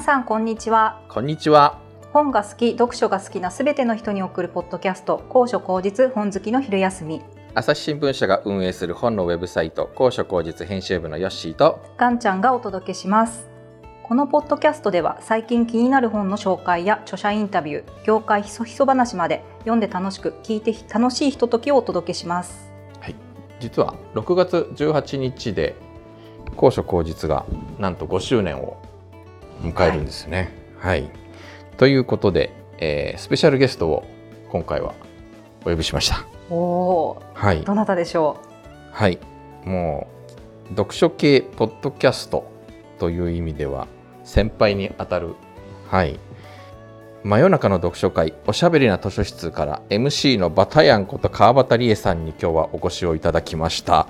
さんこんにちは。こんにちは。本が好き読書が好きなすべての人に送るポッドキャスト高所高実本好きの昼休み。朝日新聞社が運営する本のウェブサイト高所高実編集部のヨッシーとガンちゃんがお届けします。このポッドキャストでは最近気になる本の紹介や著者インタビュー業界ひそひそ話まで読んで楽しく聞いて楽しいひとときをお届けします。はい。実は6月18日で高所高実がなんと5周年を迎えるんですね。はい、はい、ということで、えー、スペシャルゲストを今回はお呼びしました。おお、はい。どなたでしょう？はい、もう読書系ポッドキャストという意味では先輩にあたる、はい。真夜中の読書会おしゃべりな図書室から MC のバタヤンこと川端理恵さんに今日はお越しをいただきました。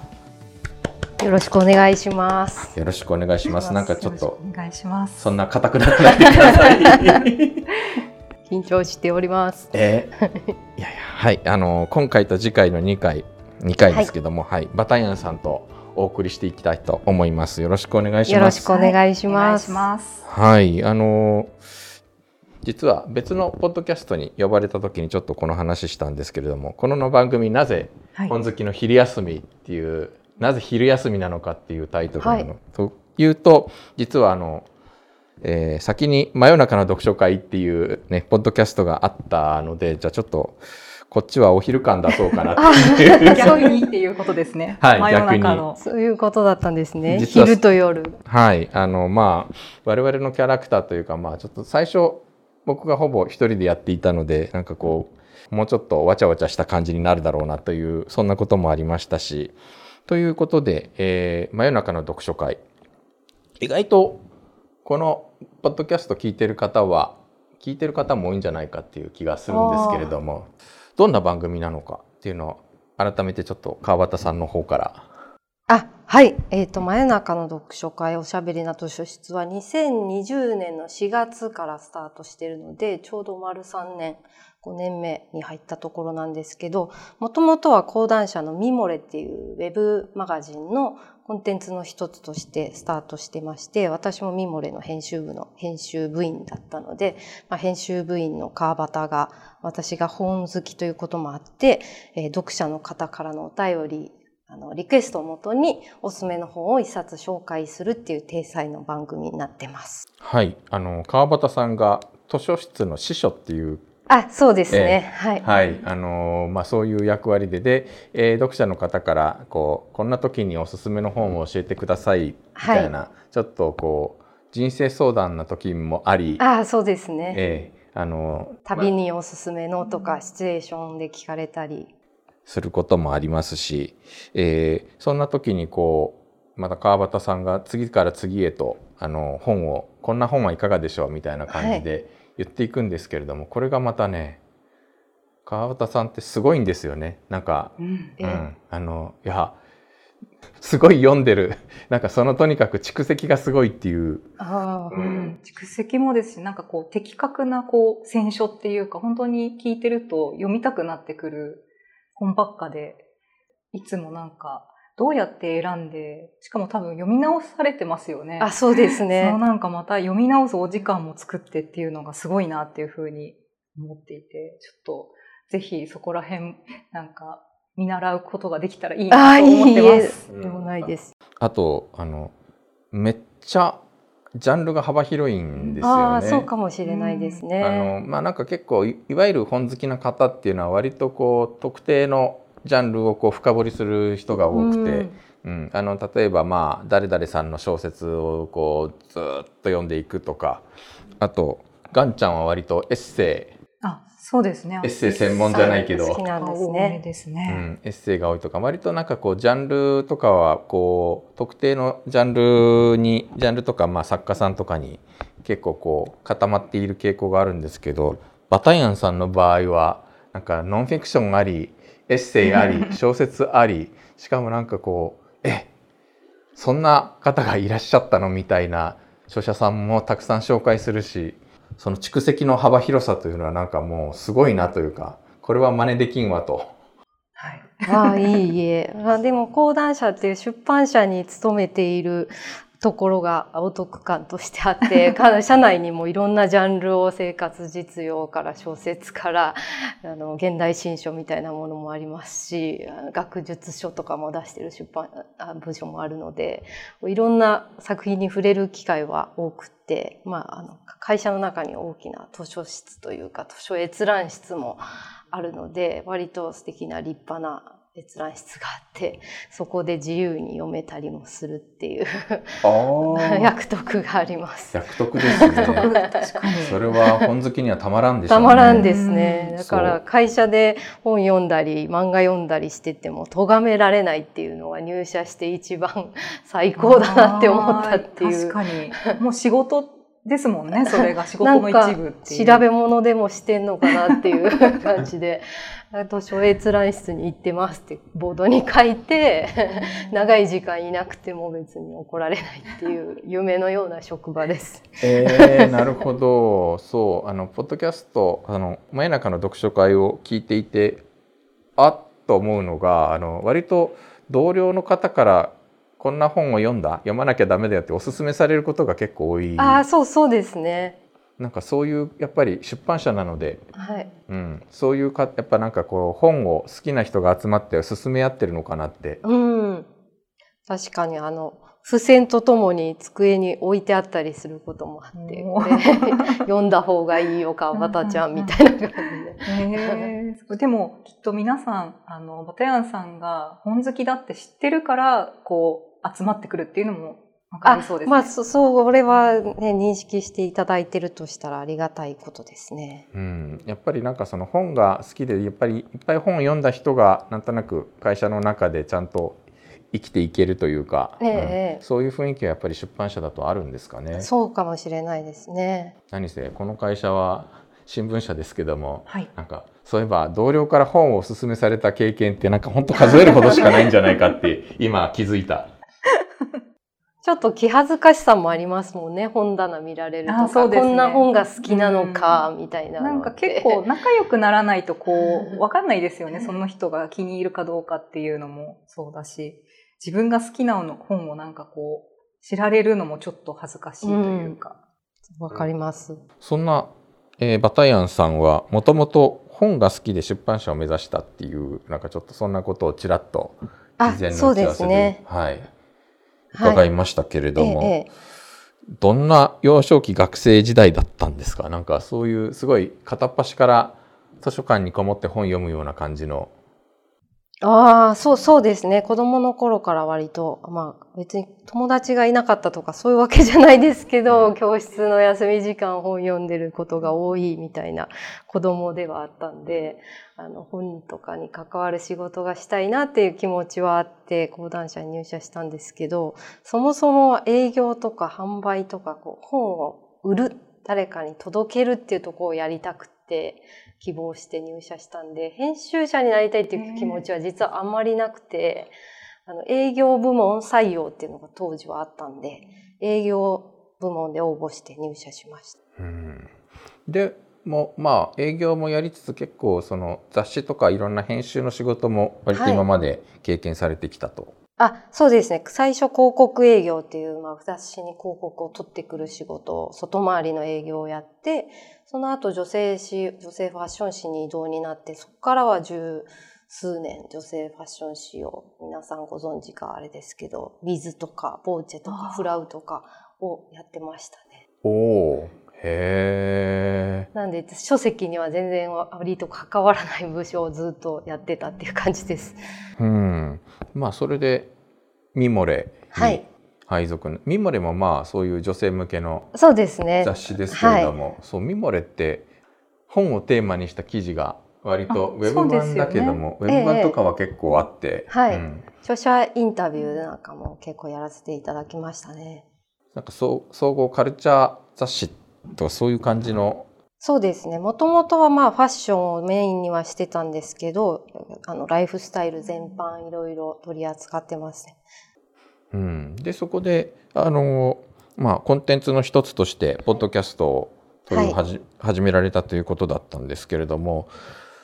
よろしくお願いします。よろしくお願いします。なんかちょっとお願いします。そんな硬くならないでください。緊張しております。え？ー、いやいやはいあの今回と次回の2回2回ですけども、はい、はい、バタヤンさんとお送りしていきたいと思います。よろしくお願いします。よろしくお願いします。はい、はい、あの実は別のポッドキャストに呼ばれた時にちょっとこの話したんですけれどもこの番組なぜ本好きの昼休みっていうなぜ昼休みなのかっていうタイトルなの、はい、というと実はあの、えー、先に「真夜中の読書会」っていうねポッドキャストがあったのでじゃあちょっとこっちはお昼間出そうかなっていう逆にっていうことですね。はい、逆に。そういうことだったんですね。昼と夜。はい、あのまあ我々のキャラクターというかまあちょっと最初僕がほぼ一人でやっていたのでなんかこうもうちょっとわちゃわちゃした感じになるだろうなというそんなこともありましたし。ということで、えー、真夜中の読書会。意外と、このポッドキャスト聞いてる方は、聞いてる方も多いんじゃないかっていう気がするんですけれども、どんな番組なのかっていうのを、改めてちょっと川端さんの方から。あ、はい。えっ、ー、と、真夜中の読書会おしゃべりな図書室は2020年の4月からスタートしているので、ちょうど丸3年5年目に入ったところなんですけど、もともとは講談社のミモレっていうウェブマガジンのコンテンツの一つとしてスタートしてまして、私もミモレの編集部の編集部員だったので、まあ、編集部員の川端が私が本好きということもあって、えー、読者の方からのお便り、あの、リクエストをもとにおすすめの本を一冊紹介するっていう体裁の番組になってます。はい。あの、川端さんが図書室の司書っていうあそうですね、えー、はい、はい、あのー、まあ、そういう役割でで、えー、読者の方からこうこんな時におすすめの本を教えてくださいみたいな、はい、ちょっとこう人生相談な時もありあそうですね、えー、あの旅におすすめのとか、シチュエーションで聞かれたり。することもありますし、えー、そんな時にこうまた川端さんが次から次へとあの本をこんな本はいかがでしょうみたいな感じで、はい言っていくんですけれどもこれがまたね川端さんってすごいんですよね。なんか、うん、うん、あのいやすごい読んでる。なんかそのとにかく蓄積がすごいっていう。あ、うん、蓄積もですしなんかこう的確なこう選書っていうか本当に聞いてると読みたくなってくる本ばっかでいつもなんかどうやって選んで、しかも多分読み直されてますよね。あ、そうですね。そのなんかまた読み直すお時間も作ってっていうのがすごいなっていうふうに思っていて、ちょっとぜひそこら辺なんか見習うことができたらいいなと思ってます。あいいでもないです。あと、あの、めっちゃジャンルが幅広いんですよね。そうかもしれないですね。あのまあなんか結構いわゆる本好きな方っていうのは割とこう特定のジャンルをこう深掘りする人が多くて、うん、うん、あの例えばまあ誰々さんの小説をこうずっと読んでいくとかあとガンちゃんは割とエッセイ。あそうですね。エッセイ専門じゃないけど。好きなんですね。ですね、うん、エッセイが多いとか割となんかこうジャンルとかはこう特定のジャンルにジャンルとかまあ作家さんとかに結構こう固まっている傾向があるんですけどバタヤンさんの場合はなんかノンフィクションありエッセイあり 小説ありしかもなんかこうえそんな方がいらっしゃったのみたいな著者さんもたくさん紹介するしその蓄積の幅広さというのはなんかもうすごいなというかこれは真似できんわと。はい、ああいいえあでも講談社っていう出版社に勤めているところがお得感としてあって 社内にもいろんなジャンルを生活実用から小説からあの現代新書みたいなものもありますし学術書とかも出してる出版部署もあるのでいろんな作品に触れる機会は多くて、まあ、あの会社の中に大きな図書室というか図書閲覧室もあるので割と素敵な立派な閲覧室があってそこで自由に読めたりもするっていう役得 があります。役得ですね。確かに。それは本好きにはたまらんでしょうね。たまらんですね。だから会社で本読んだり漫画読んだりしてても咎められないっていうのは入社して一番最高だなって思ったっていう。確かに。もう仕事ですもんね、それが仕事の一部っていう。調べ物でもしてんのかなっていう感じで、図書閲覧室に行ってますってボードに書いて、長い時間いなくても別に怒られないっていう夢のような職場です。えー、なるほど。そう、あの、ポッドキャスト、あの、真夜中の読書会を聞いていて、あっと思うのが、あの、割と同僚の方からこんな本を読んだ？読まなきゃダメだよっておすすめされることが結構多い。あそうそうですね。なんかそういうやっぱり出版社なので、はい。うん、そういうかやっぱなんかこう本を好きな人が集まって進め合ってるのかなって。うん。確かにあの付箋とともに机に置いてあったりすることもあって、これ 読んだ方がいいよ、川端ちゃんみたいな感じで。えー、でもきっと皆さん、あの、バタヤンさんが本好きだって知ってるから、こう、集まってくるっていうのもわかりそうですね。まあ、そ、そう、俺はね、認識していただいてるとしたらありがたいことですね。うん。やっぱりなんかその本が好きで、やっぱりいっぱい本を読んだ人が、なんとなく会社の中でちゃんと生きていけるというか、ええ、うん、そういう雰囲気はやっぱり出版社だとあるんですかね。そうかもしれないですね。何せ、この会社は新聞社ですけども、はい、なんかそういえば同僚から本をお勧めされた経験ってなんか本当数えるほどしかないんじゃないかって今気づいた。ちょっと気恥ずかしさもありますもんね。本棚見られるとか、そうですね、こんな本が好きなのか、みたいななんか結構仲良くならないとこう、わかんないですよね。その人が気に入るかどうかっていうのも。そうだし、自分が好きな本をなんかこう、知られるのもちょっと恥ずかしいというか。わ、うん、かります。そんな、えー、バタヤンさんはもともと本が好きで出版社を目指したっていう、なんかちょっとそんなことをちらっと事前の打ち合わせで、ですね、はい伺いましたけれども、はいええ、どんな幼少期学生時代だったんですか？なんかそういうすごい片っ端から図書館にこもって本読むような感じのああ、そう、そうですね。子供の頃から割と、まあ別に友達がいなかったとかそういうわけじゃないですけど、教室の休み時間本読んでることが多いみたいな子供ではあったんで、あの本とかに関わる仕事がしたいなっていう気持ちはあって、講談社に入社したんですけど、そもそも営業とか販売とか、こう本を売る、誰かに届けるっていうところをやりたくて、希望して入社したんで、編集者になりたいっていう気持ちは実はあんまりなくて、あの、営業部門採用っていうのが当時はあったんで、営業部門で応募して入社しました。うん、で、もまあ営業もやりつつ結構その雑誌とかいろんな編集の仕事も割と今まで経験されてきたと。はいあ、そうですね。最初広告営業っていう、まあ、雑誌に広告を取ってくる仕事、外回りの営業をやって、その後女性誌、女性ファッション誌に移動になって、そこからは十数年女性ファッション誌を皆さんご存知かあれですけど、ビズとかボーチェとかフラウとかをやってましたね。おお。へなんで書籍には全然割と関わらない部署をずっとやってたっていう感じです。うん、まあそれでミモレに配属、はい、ミモレもまあそういう女性向けの雑誌ですけれども、そう、ねはい、そうミモレって本をテーマにした記事が割とウェブ版だけども、ね、ウェブ版とかは結構あって、ええ、はい、うん、著者インタビューなんかも結構やらせていただきましたね。なんか総合カルチャー雑誌とかそういう感じのそうですね。もともとはまあファッションをメインにはしてたんですけど、あのライフスタイル全般いろいろ取り扱ってますね。うん、でそこであのまあコンテンツの一つとしてポッドキャストをというはじ、はい、始められたということだったんですけれども、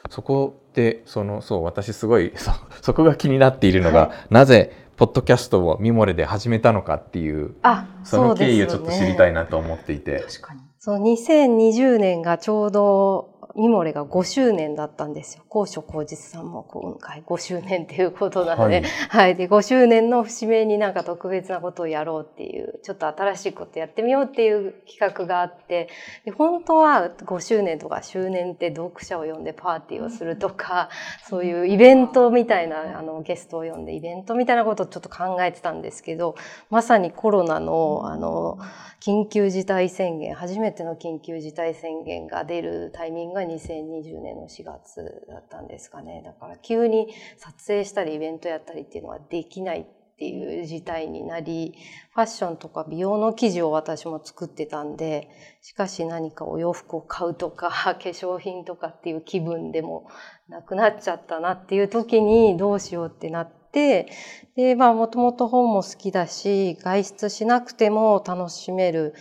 そこでそのそう私すごいそ そこが気になっているのが、はい、なぜポッドキャストをミモレで始めたのかっていうあ、その経緯をちょっと知りたいな。なと思っていて。確かに。そう、2020年がちょうど、ミモレが5周年だったんですよ。高所広実さんも今回5周年っていうことなので、はいはい。で、5周年の節目になんか特別なことをやろうっていう、ちょっと新しいことやってみようっていう企画があって、で本当は5周年とか周年って読者を呼んでパーティーをするとか、そういうイベントみたいな、あの、ゲストを呼んでイベントみたいなことをちょっと考えてたんですけど、まさにコロナの、あの、緊急事態宣言、初めての緊急事態宣言が出るタイミングが2020年の4月だったんですかね。だから急に撮影したりイベントやったりっていうのはできないっていう事態になり、ファッションとか美容の記事を私も作ってたんで、しかし何かお洋服を買うとか、化粧品とかっていう気分でもなくなっちゃったなっていう時にどうしようってなって、で、まあもともと本も好きだし、外出しなくても楽しめる、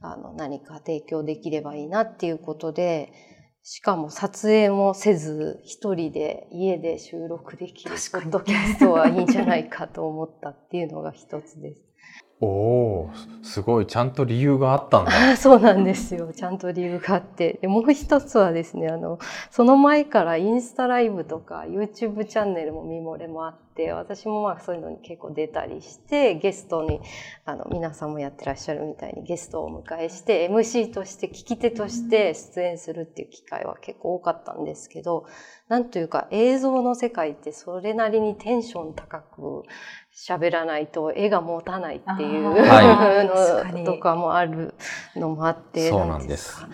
あの、何か提供できればいいなっていうことで、しかも撮影もせず、一人で家で収録できるポッドキャストはいいんじゃないかと思ったっていうのが一つです。おお、すごい。ちゃんと理由があったんだ。そうなんですよ。ちゃんと理由があって。でもう一つはですね、あの、その前からインスタライブとか YouTube チャンネルもミモレもあって、私もまあそういうのに結構出たりして、ゲストに、あの、皆さんもやってらっしゃるみたいにゲストをお迎えして、MC として、聞き手として出演するっていう機会は結構多かったんですけど、なんというか映像の世界ってそれなりにテンション高く喋らないと絵が持たないっていう のとかもあるのもあって、そうなんです。か。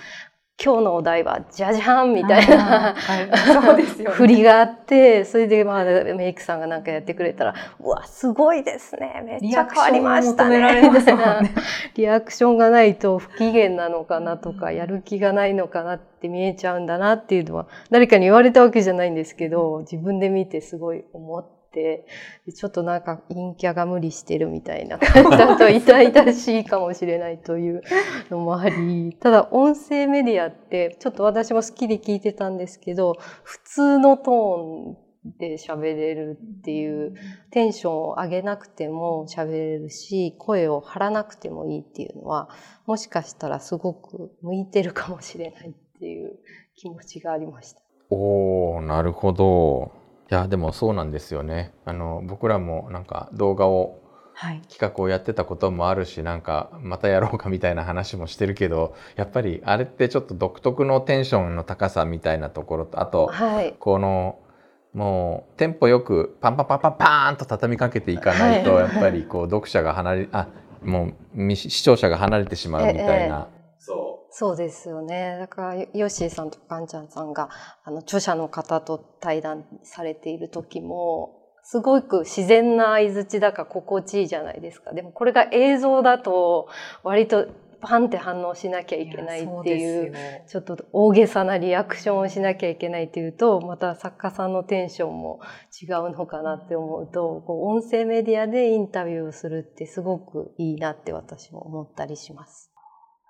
今日のお題はじゃじゃんみたいな。はい。振りがあって、それでまあメイクさんがなんかやってくれたら、うわ、すごいですね。めっちゃ変わりましたね。リアクションを求められますもんね。リアクションがないと不機嫌なのかなとか、やる気がないのかなって見えちゃうんだなっていうのは、誰かに言われたわけじゃないんですけど、自分で見てすごい思って、でちょっとなんか陰キャが無理してるみたいな、ちょっと痛々しいかもしれないというのもあり、ただ音声メディアって、ちょっと私も好きで聞いてたんですけど、普通のトーンで喋れるっていう、テンションを上げなくても喋れるし、声を張らなくてもいいっていうのは、もしかしたらすごく向いてるかもしれないっていう気持ちがありました。おおなるほど。いやでもそうなんですよね。あの僕らもなんか動画をはい。企画をやってたこともあるしなんかまたやろうかみたいな話もしてるけどやっぱりあれってちょっと独特のテンションの高さみたいなところとあとはい。このもうテンポよくパンパンパンパンパーンと畳みかけていかないとはいやっぱりこう読者が離れあもうみ視聴者が離れてしまうみたいな。そそうですよね。だから、ヨッシーさんとかんちゃんさんが、あの、著者の方と対談されている時も、すごく自然な相づちだから心地いいじゃないですか。でもこれが映像だと、割とパンって反応しなきゃいけないっていう、やそうですよちょっと大げさなリアクションをしなきゃいけないっていうと、また作家さんのテンションも違うのかなって思うと、こう音声メディアでインタビューをするってすごくいいなって私も思ったりします。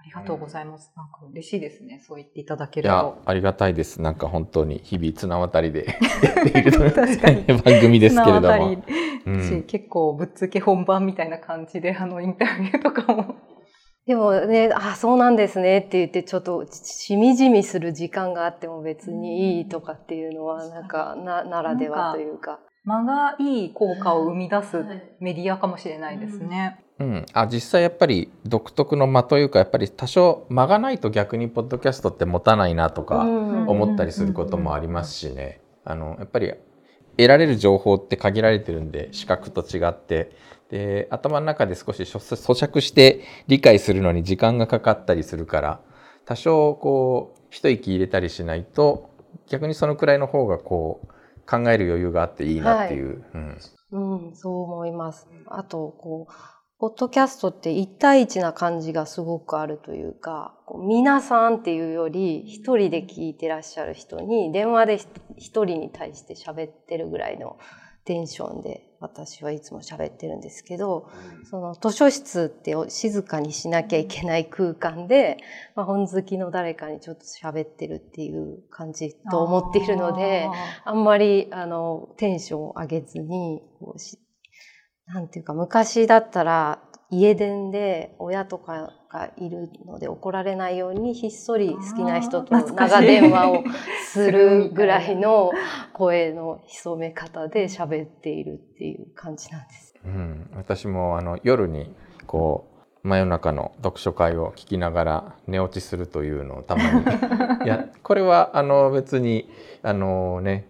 ありがとうございます。なんか嬉しいですね。そう言っていただけいやると。ありがたいですなんか本当に日々綱渡りでやっている番組ですけれども綱渡り。うんし結構ぶっつけ本番みたいな感じで あのインタビューとかもでもね、あ、そうなんですねって言って、ちょっとしみじみする時間があっても別にいいとかっていうのは、なんか、な、ならではというか。間がいい効果を生み出すメディアかもしれないですね。うん、あ実際やっぱり独特の間というかやっぱり多少間がないと逆にポッドキャストって持たないなとかうん。思ったりすることもありますしね。あのやっぱり得られる情報って限られてるんで視覚と違って。で頭の中で少し咀咀嚼して理解するのに時間がかかったりするから多少こう一息入れたりしないと逆にそのくらいの方がこう考える余裕があっていいなっていう。うんうん、そう思います。あと、こう、ポッドキャストって一対一な感じがすごくあるというか、こう皆さんっていうより、一人で聞いてらっしゃる人に、電話でひ一人に対して喋ってるぐらいのテンションで、私はいつも喋ってるんですけど、その図書室って静かにしなきゃいけない空間で、まあ、本好きの誰かにちょっと喋ってるっていう感じと思っているので、あんまり、あの、テンションを上げずに、こうしなんていうか、昔だったら、家電で親とかがいるので怒られないようにひっそり好きな人と長電話をするぐらいの声の潜め方で喋っているっていう感じなんです。うん、私もあの夜にこう真夜中の読書会を聞きながら寝落ちするというのをたまに。いやこれはあの別にあのね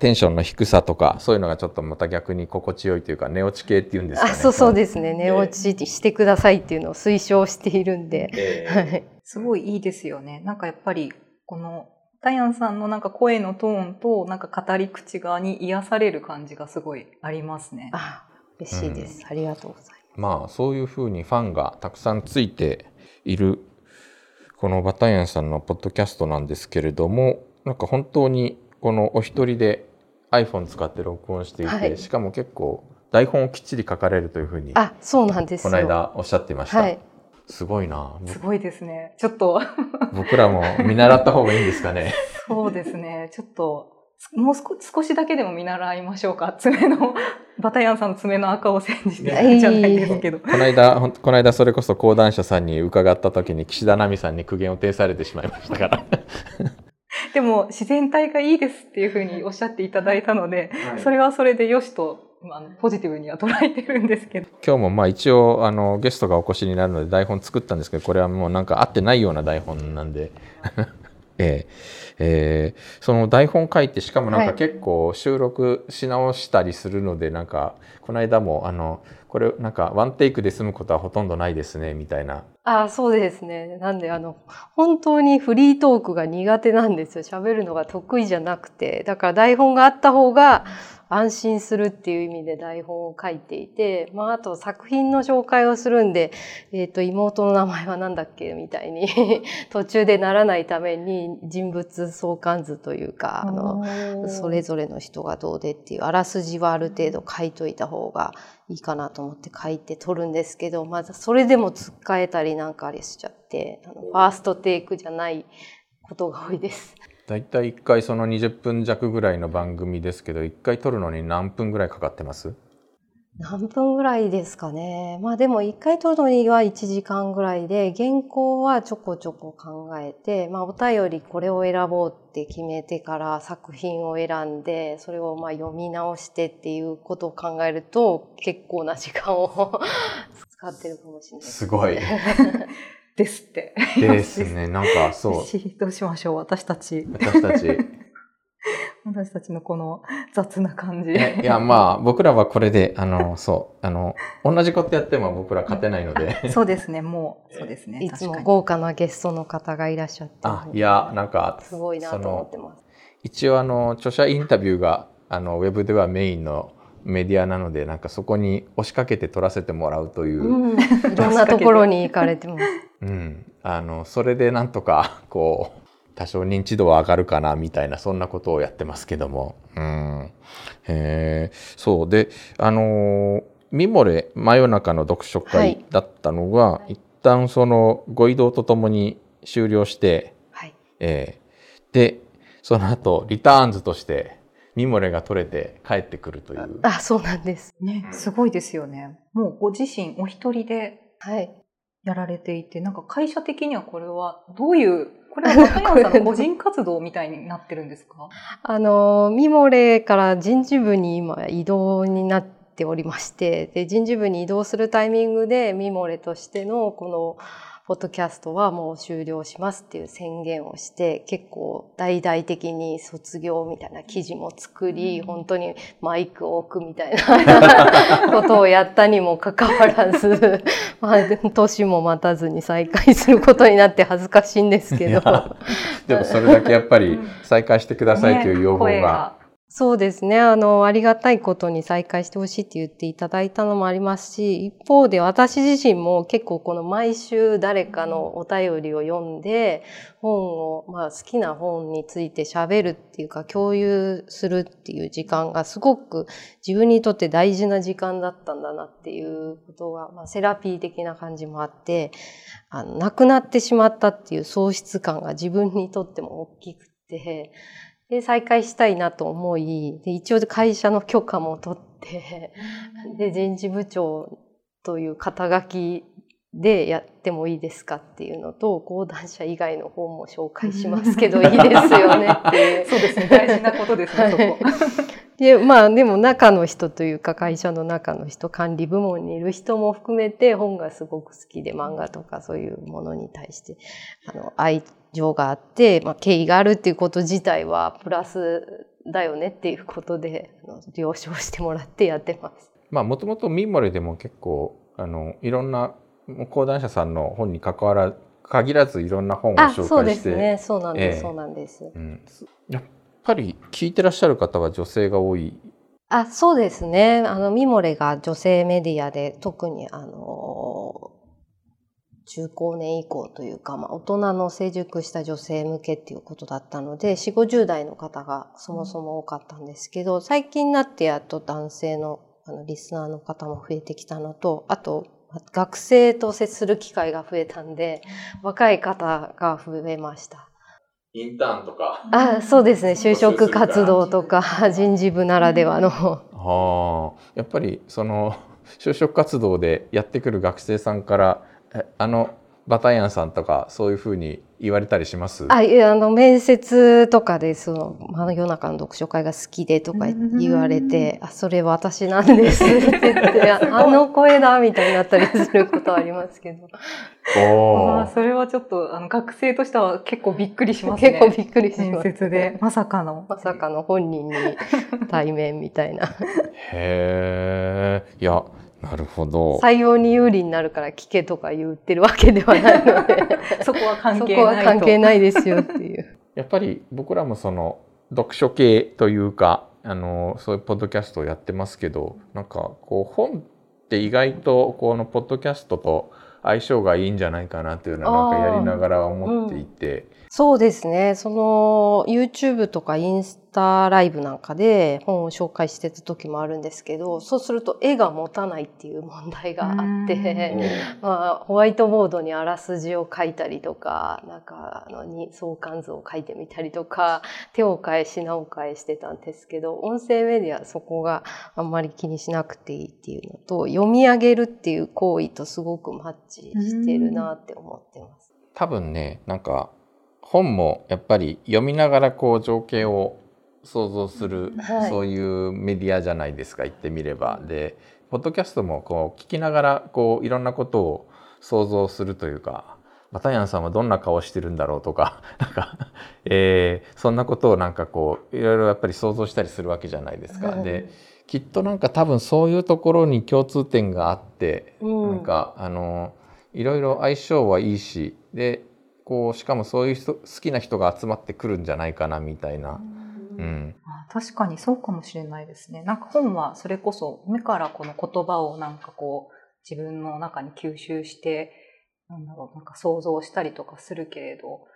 テンションの低さとかそういうのがちょっとまた逆に心地よいというか寝落ち系っていうんですかね。あそうそうですね寝落ちしてくださいっていうのを推奨しているんで、えー、はい、すごいいいですよね。なんかやっぱりこのダイアンさんのなんか声のトーンとなんか語り口側に癒される感じがすごいありますね。あ嬉しいです、うん、ありがとうございます。まあそういうふうにファンがたくさんついているこのバタイアンさんのポッドキャストなんですけれどもなんか本当にこのお一人で iPhone 使って録音していて、はい、しかも結構台本をきっちり書かれるというふうにあそうなんですこの間おっしゃっていました、はい、すごいな。すごいですね。ちょっと。僕らも見習った方がいいんですかね。そうですね。ちょっともう少しだけでも見習いましょうか。爪のバタヤンさんの爪の赤を煎じてるじゃないですけど、この間この間それこそ講談社さんに伺った時に岸田奈美さんに苦言を呈されてしまいましたからでも自然体がいいですっていうふうにおっしゃっていただいたので、はい、それはそれでよしとあのポジティブには捉えてるんですけど。今日もまあ一応あのゲストがお越しになるので台本作ったんですけどこれはもうなんか合ってないような台本なんで。えー、えー、その台本書いてしかもなんか結構収録し直したりするので、はい、なんかこの間もあのこれなんかワンテイクで済むことはほとんどないですねみたいな。あそうですね。なんであの本当にフリートークが苦手なんですよ。喋るのが得意じゃなくて。だから台本があった方が安心するっていう意味で台本を書いていて、まああと作品の紹介をするんで、えっ、ー、と妹の名前は何だっけみたいに 途中でならないために人物相関図というか、あの、それぞれの人がどうでっていうあらすじはある程度書いといた方がいいかなと思って書いて撮るんですけど、まずそれでも突っかえたりなんかあれしちゃって、あのファーストテイクじゃないことが多いです。だいたい1回その20分弱ぐらいの番組ですけど、1回撮るのに何分ぐらいかかってます？何分ぐらいですかね。まあでも一回撮るのには1時間ぐらいで、原稿はちょこちょこ考えて、まあお便りこれを選ぼうって決めてから作品を選んで、それをまあ読み直してっていうことを考えると、結構な時間を 使ってるかもしれない。すごい。ですって。ですね。なんかそう。どうしましょう、私たち。私たち。私たちのこの雑な感じ。いや、まあ、僕らはこれで、あの、そう、あの、同じことやっても僕ら勝てないので。そうですね、もう、そうですね。いつも豪華なゲストの方がいらっしゃって。あ、いや、なんか、すごいなと思ってます。一応、あの、著者インタビューが、あの、ウェブではメインのメディアなので、なんかそこに押しかけて撮らせてもらうという。うん、いろんなところに行かれてます。うん。あの、それでなんとか、こう、多少認知度は上がるかなみたいなそんなことをやってますけども。うん。へそうであのミモレ真夜中の読書会だったのが、はい、一旦そのご移動とともに終了して、はいえー、でその後リターンズとしてミモレが取れて帰ってくるという。あそうなんです。ねすごいですよね。もうご自身お一人でやられていて、はい、なんか会社的にはこれはどういうこれは高山さん の。個人活動みたいになってるんですか？あの、ミモレから人事部に今移動になっておりまして、で人事部に移動するタイミングでミモレとしてのこのポッドキャストはもう終了しますっていう宣言をして、結構大々的に卒業みたいな記事も作り、うん、本当にマイクを置くみたいな ことをやったにもかかわらず、まあ、年も待たずに再開することになって恥ずかしいんですけど。でもそれだけやっぱり再開してくださいという要望がそうですね。あの、ありがたいことに再開してほしいって言っていただいたのもありますし、一方で私自身も結構この毎週誰かのお便りを読んで、本を、まあ好きな本について喋るっていうか共有するっていう時間がすごく自分にとって大事な時間だったんだなっていうことが、まあセラピー的な感じもあって、あの、亡くなってしまったっていう喪失感が自分にとっても大きくて、で、再開したいなと思い、で、一応会社の許可も取って、て、で、人事部長という肩書きでやってもいいですかっていうのと、講談社以外の本も紹介しますけど いいですよねっていう。そうですね。大事なことですね、そこ。で、まあでも中の人というか会社の中の人、管理部門にいる人も含めて本がすごく好きで漫画とかそういうものに対してあの愛情があって、まあ敬意があるっていうこと自体はプラスだよねっていうことで了承してもらってやってます。まあもともとミンモレでも結構あのいろんな講談社さんの本に関わら限らずいろんな本をあ、紹そうで介して、すね。そうなんです。ええそうなんです。うん、やっぱり聞いてらっしゃる方は女性が多い。あ、そうですね。あの、ミモレが女性メディアで特にあの、中高年以降というか、まあ、大人の成熟した女性向けっていうことだったので、4、50代の方がそもそも多かったんですけど、最近になってやっと男性のあのリスナーの方も増えてきたのと、あと、学生と接する機会が増えたんで、若い方が増えました。インターンとか。あ、そうですね。就職活動とか、人事部ならではの。ああ、やっぱりその就職活動でやってくる学生さんからえあのバタヤンさんとかそういうふうに言われたりします？あ、いやあの、面接とかで、その、真夜中の読書会が好きでとか言われて、あ、それ私なんですって言って、あ あの声だみたいになったりすることはありますけど、おーああ、それはちょっと、あの、学生としては結構びっくりしますね。結構びっくりし面ます。接で、まさかの。まさかの本人に対面みたいな。へえ、いや、なるほど。採用に有利になるから聞けとか言ってるわけではないので、そこは関そ係ないと。こは関係ないですよっていう。やっぱり僕らもその読書系というかあのそういうポッドキャストをやってますけどなんかこう本って意外とこのポッドキャストと相性がいいんじゃないかなっていうのはなんかやりながら思っていて、そうですね。その YouTube とかインスタライブなんかで本を紹介してた時もあるんですけど、そうすると絵が持たないっていう問題があって、まあ、ホワイトボードにあらすじを書いたりとか、なんかあのに相関図を書いてみたりとか、手を変え品を変えしてたんですけど、音声メディアはそこがあんまり気にしなくていいっていうのと、読み上げるっていう行為とすごくマッチしてるなって思ってます。多分ねなんか本もやっぱり読みながらこう情景を想像する、はいそういうメディアじゃないですか言ってみれば。でポッドキャストもこう聞きながらこういろんなことを想像するというかバタヤンさんはどんな顔してるんだろうとか なんか、えーそんなことをなんかこういろいろやっぱり想像したりするわけじゃないですか。はいできっとなんか多分そういうところに共通点があって、うんなんかあのいろいろ相性はいいしでこうしかもそういう人好きな人が集まってくるんじゃないかなみたいな。うん、あ確かにそうかもしれないですね。なんか本はそれこそ目からこの言葉をなんかこう自分の中に吸収して、なんだろう、なんか想像したりとかするけれど、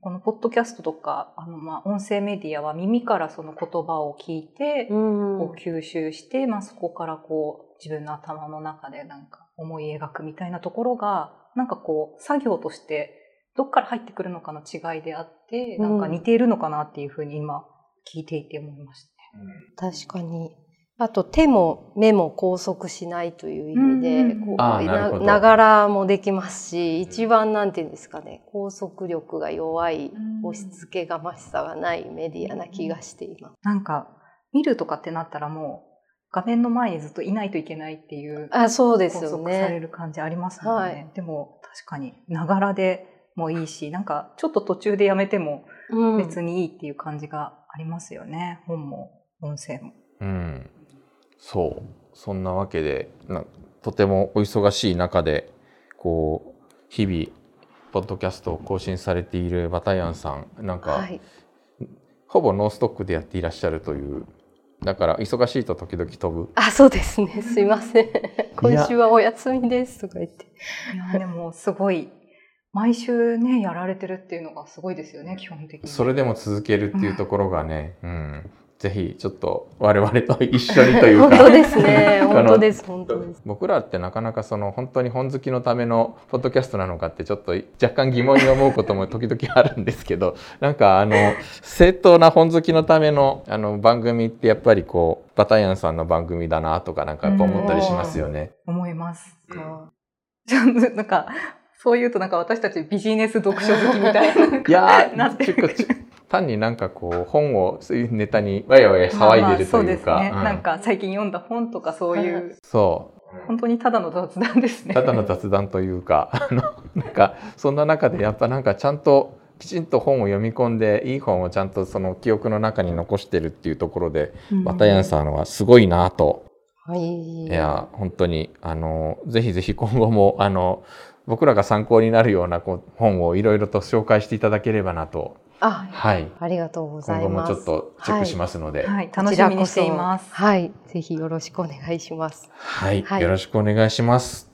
このポッドキャストとか、あのまあ音声メディアは耳からその言葉を聞いて、うんこう吸収して、まあそこからこう自分の頭の中でなんか思い描くみたいなところが、なんかこう作業としてどっから入ってくるのかの違いであって、なんか似ているのかなっていうふうに今聞いていて思いましたね。確かに。あと手も目も拘束しないという意味で、うんこうなるほどながらもできますし、一番なんていうんですかね、拘束力が弱い、押し付けがましさがないメディアな気がしています。なんか見るとかってなったらもう画面の前にずっといないといけないっていうあ、そうです拘よ束されね。る感じありますもんね。はいでも確かにながらでもいいし、なんかちょっと途中でやめてもうん別にいいっていう感じがありますよね。本も音声も。うん、そうそんなわけでなとてもお忙しい中でこう日々ポッドキャストを更新されているバタヤンさんなんか、はい。ほぼノーストックでやっていらっしゃるというだから忙しいと時々飛ぶあ、そうですね。すいません。今週はお休みですとか言って。いやでもすごい毎週ねやられてるっていうのがすごいですよね基本的に。それでも続けるっていうところがね、うん、ぜひちょっと我々と一緒にというか 本当ですね。本当です。本当です。僕らってなかなかその本当に本好きのためのポッドキャストなのかってちょっと若干疑問に思うことも時々あるんですけど なんかあの正当な本好きのためのあの番組ってやっぱりこうバタヤンさんの番組だなとかなんかやっぱ思ったりしますよね。思います。なんか、そう言うとなんか私たちビジネス読書好きみたいな。いやなってる単になんかこう本をそういうネタにわやわや騒いでるというか、まあまあそうですね。うんなんか最近読んだ本とかそういう、そう本当にただの雑談ですね。ただの雑談というか あのなんかそんな中でやっぱなんかちゃんときちんと本を読み込んでいい本をちゃんとその記憶の中に残してるっていうところで、バタヤンさんはすごいなと、はい。いや本当にあのぜひぜひ今後もあの僕らが参考になるようなこう本をいろいろと紹介していただければなと、あ、はい、ありがとうござ今後もいます。ちょっとチェックしますので、はいはい、楽しみにしています。はい。ぜひよろしくお願いします。はいよろしくお願いします。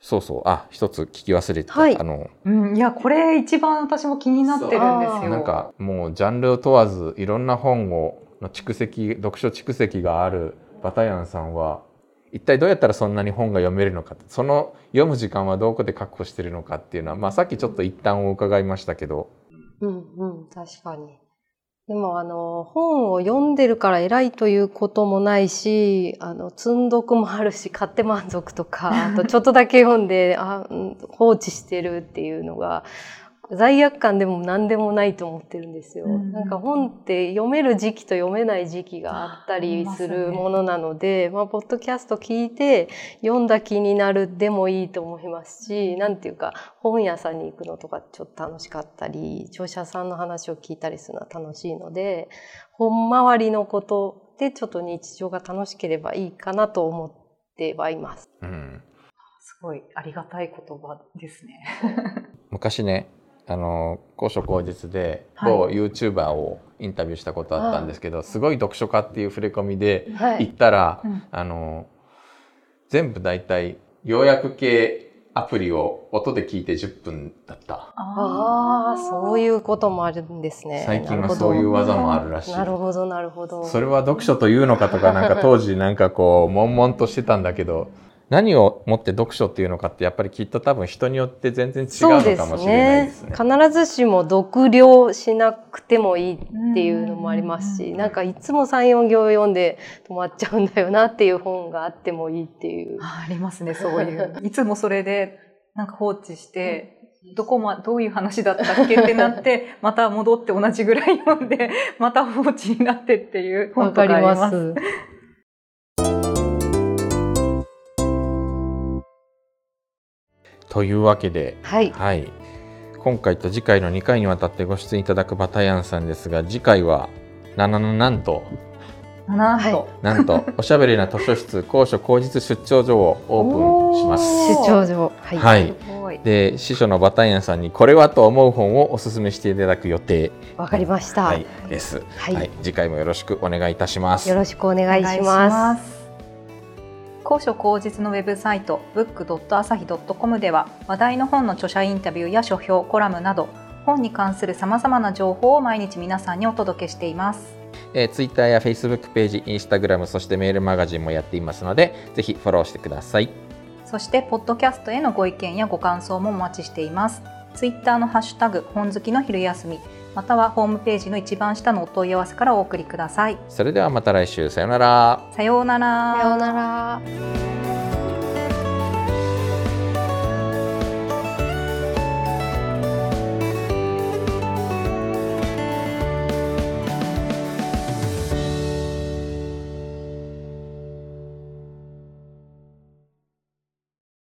そうそうあ一つ聞き忘れてた、はいあのうん、いや、これ一番私も気になってるんですよ。なんかもうジャンルを問わずいろんな本をの蓄積読書蓄積があるバタヤンさんは一体どうやったらそんなに本が読めるのかその読む時間はどこで確保してるのかっていうのは、まあ、さっきちょっと一旦お伺いましたけどうんうん、確かに。でもあの、本を読んでるから偉いということもないし、あの、積んどくもあるし、買って満足とか、あとちょっとだけ読んで、あ、放置してるっていうのが、罪悪感でも何でもないと思ってるんですよ。うんなんか本って読める時期と読めない時期があったりするものなので、まあ、ポッドキャスト聞いて読んだ気になるでもいいと思いますし、なんていうか、本屋さんに行くのとかちょっと楽しかったり、著者さんの話を聞いたりするのは楽しいので、本周りのことでちょっと日常が楽しければいいかなと思ってはいます。うん、すごいありがたい言葉ですね。昔ねあの高所口実ではい某 YouTuber をインタビューしたことあったんですけど、すごい読書家っていう触れ込みでは行っ。たら、うんあの全部大体要約系アプリを音で聞いて10分だった。ああ、そういうこともあるんですね。最近はなるほどそういう技もあるらしい。なるほど、なるほど。それは読書というのかとか、なんか当時なんかこう、悶々としてたんだけど、何をもって読書っていうのかって、やっぱりきっと多分人によって全然違うのかもしれないですね。必ずしも読了しなくてもいいっていうのもありますし、うんなんかいつも3、4行読んで止まっちゃうんだよなっていう本があってもいいっていう。あありますね、そういう。いつもそれで、なんか放置して、どこま、どういう話だったっけってなって、また戻って同じぐらい読んで、また放置になってっていうわ本とかあります。というわけで、はい。はい。今回と次回の2回にわたってご出演いただくバタヤンさんですが、次回は、ななななんと、なんと、はなんと、おしゃべりな図書室高所口実出張所をオープンします。出張所。はい。はい。で、師匠のバタヤンさんにこれはと思う本をお勧めしていただく予定、わかりました。はい、です、はいはい。次回もよろしくお願いいたしますよ。ろしくお願いします。す。高所高実のウェブサイト book.asahi.com では話題の本の著者インタビューや書評、コラムなど本に関するさまざまな情報を毎日皆さんにお届けしています。えー、Twitter や Facebook ページ、Instagram、そしてメールマガジンもやっていますので、ぜひフォローしてください。そして、ポッドキャストへのご意見やご感想もお待ちしています。ツイッターのハッシュタグ、本好きの昼休み、またはホームページの一番下のお問い合わせからお送りください。それではまた来週、さようなら。さようなら。さようなら。